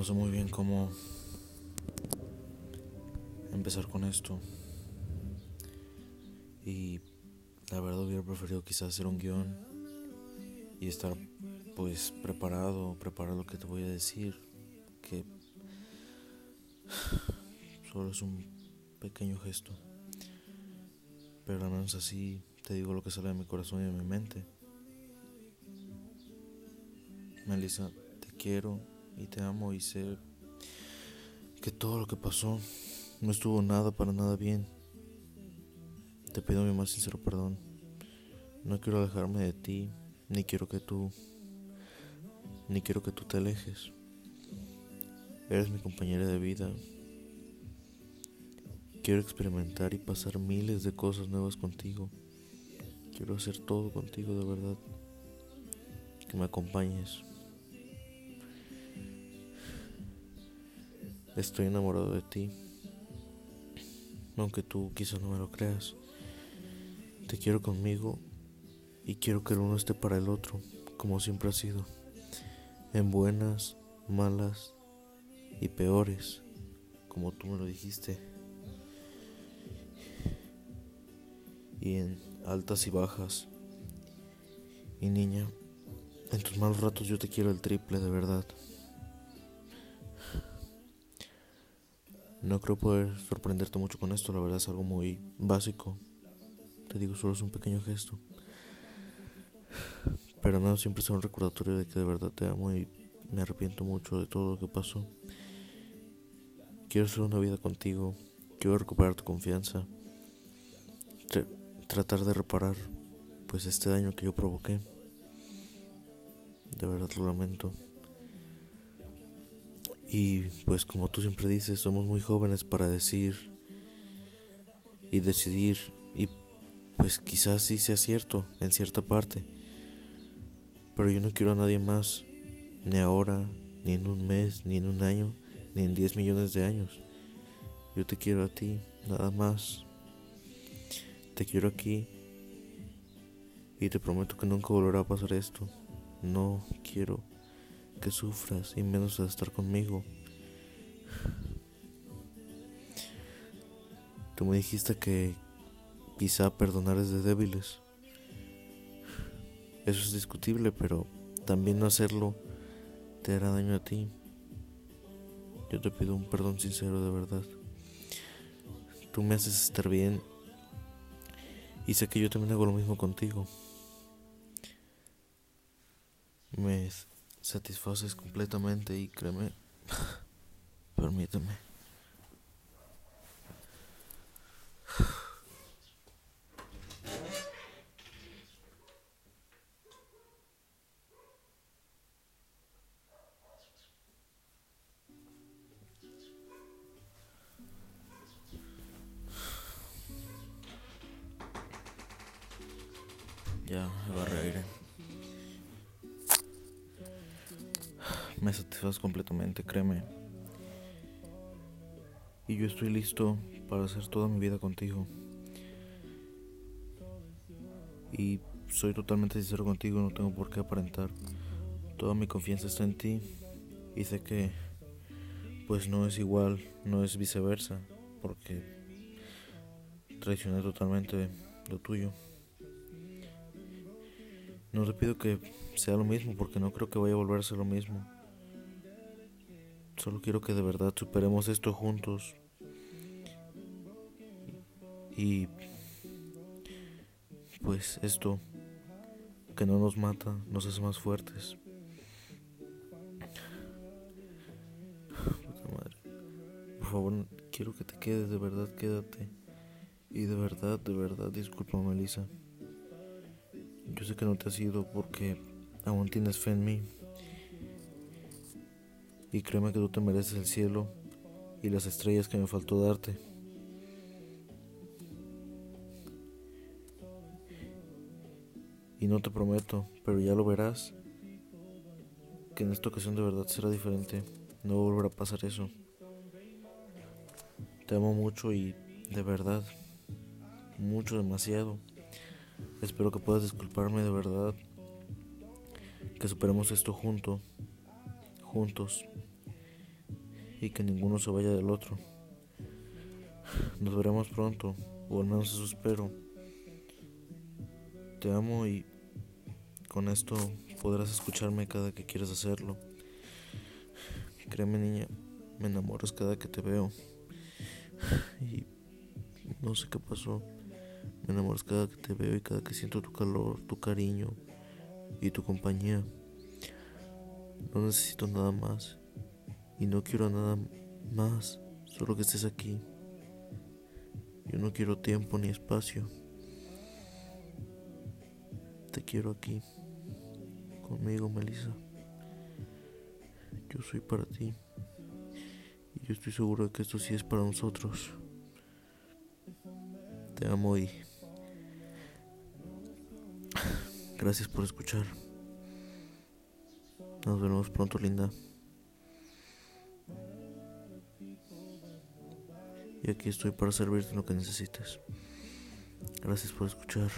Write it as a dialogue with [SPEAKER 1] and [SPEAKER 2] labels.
[SPEAKER 1] No sé muy bien cómo empezar con esto. Y la verdad hubiera preferido quizás hacer un guion y estar pues preparado, preparar lo que te voy a decir, que solo es un pequeño gesto. Pero al menos así te digo lo que sale de mi corazón y de mi mente. Melissa, te quiero y te amo y sé que todo lo que pasó no estuvo nada para nada bien. Te pido mi más sincero perdón. No quiero alejarme de ti, ni quiero que tú, ni quiero que tú te alejes. Eres mi compañera de vida. Quiero experimentar y pasar miles de cosas nuevas contigo. Quiero hacer todo contigo de verdad. Que me acompañes. Estoy enamorado de ti. Aunque tú quizás no me lo creas. Te quiero conmigo y quiero que el uno esté para el otro, como siempre ha sido. En buenas, malas y peores, como tú me lo dijiste. Y en altas y bajas. Y niña, en tus malos ratos yo te quiero el triple de verdad. No creo poder sorprenderte mucho con esto, la verdad es algo muy básico. Te digo, solo es un pequeño gesto. Pero no siempre es un recordatorio de que de verdad te amo y me arrepiento mucho de todo lo que pasó. Quiero hacer una vida contigo, quiero recuperar tu confianza, tratar de reparar pues este daño que yo provoqué. De verdad lo lamento. Y pues como tú siempre dices, somos muy jóvenes para decir y decidir y pues quizás sí sea cierto en cierta parte. Pero yo no quiero a nadie más, ni ahora, ni en un mes, ni en un año, ni en 10 millones de años. Yo te quiero a ti, nada más. Te quiero aquí y te prometo que nunca volverá a pasar esto. No quiero que sufras y menos de estar conmigo. Tú me dijiste que quizá perdonar es de débiles. Eso es discutible, pero también no hacerlo te hará daño a ti. Yo te pido un perdón sincero de verdad. Tú me haces estar bien y sé que yo también hago lo mismo contigo. Me satisfaces completamente y créeme, permíteme. Ya, agarré aire. Me satisfaces completamente, créeme. Y yo estoy listo para hacer toda mi vida contigo. Y soy totalmente sincero contigo, no tengo por qué aparentar. Toda mi confianza está en ti. Y sé que, pues no es igual, no es viceversa, porque traicioné totalmente lo tuyo. No te pido que sea lo mismo porque no creo que vaya a volver a ser lo mismo. Solo quiero que de verdad superemos esto juntos. Y pues esto que no nos mata nos hace más fuertes. Por favor, quiero que te quedes, de verdad, quédate. Y de verdad, de verdad, disculpa, Melissa. Yo sé que no te has ido porque aún tienes fe en mí. Y créeme que tú te mereces el cielo y las estrellas que me faltó darte. Y no te prometo, pero ya lo verás, que en esta ocasión de verdad será diferente. No volverá a pasar eso. Te amo mucho y de verdad, mucho, demasiado. Espero que puedas disculparme de verdad. Que superemos esto junto, juntos. y que ninguno se vaya del otro. Nos veremos pronto, o al menos eso espero. Te amo y con esto podrás escucharme cada que quieras hacerlo. Créeme niña, me enamoras cada que te veo. Y no sé qué pasó. Me enamoras cada que te veo y cada que siento tu calor, tu cariño y tu compañía. No necesito nada más. Y no quiero nada más, solo que estés aquí. Yo no quiero tiempo ni espacio. Te quiero aquí, conmigo, Melissa. Yo soy para ti. Y yo estoy seguro de que esto sí es para nosotros. Te amo y... Gracias por escuchar. Nos vemos pronto, linda. Y aquí estoy para servirte lo que necesites. Gracias por escuchar.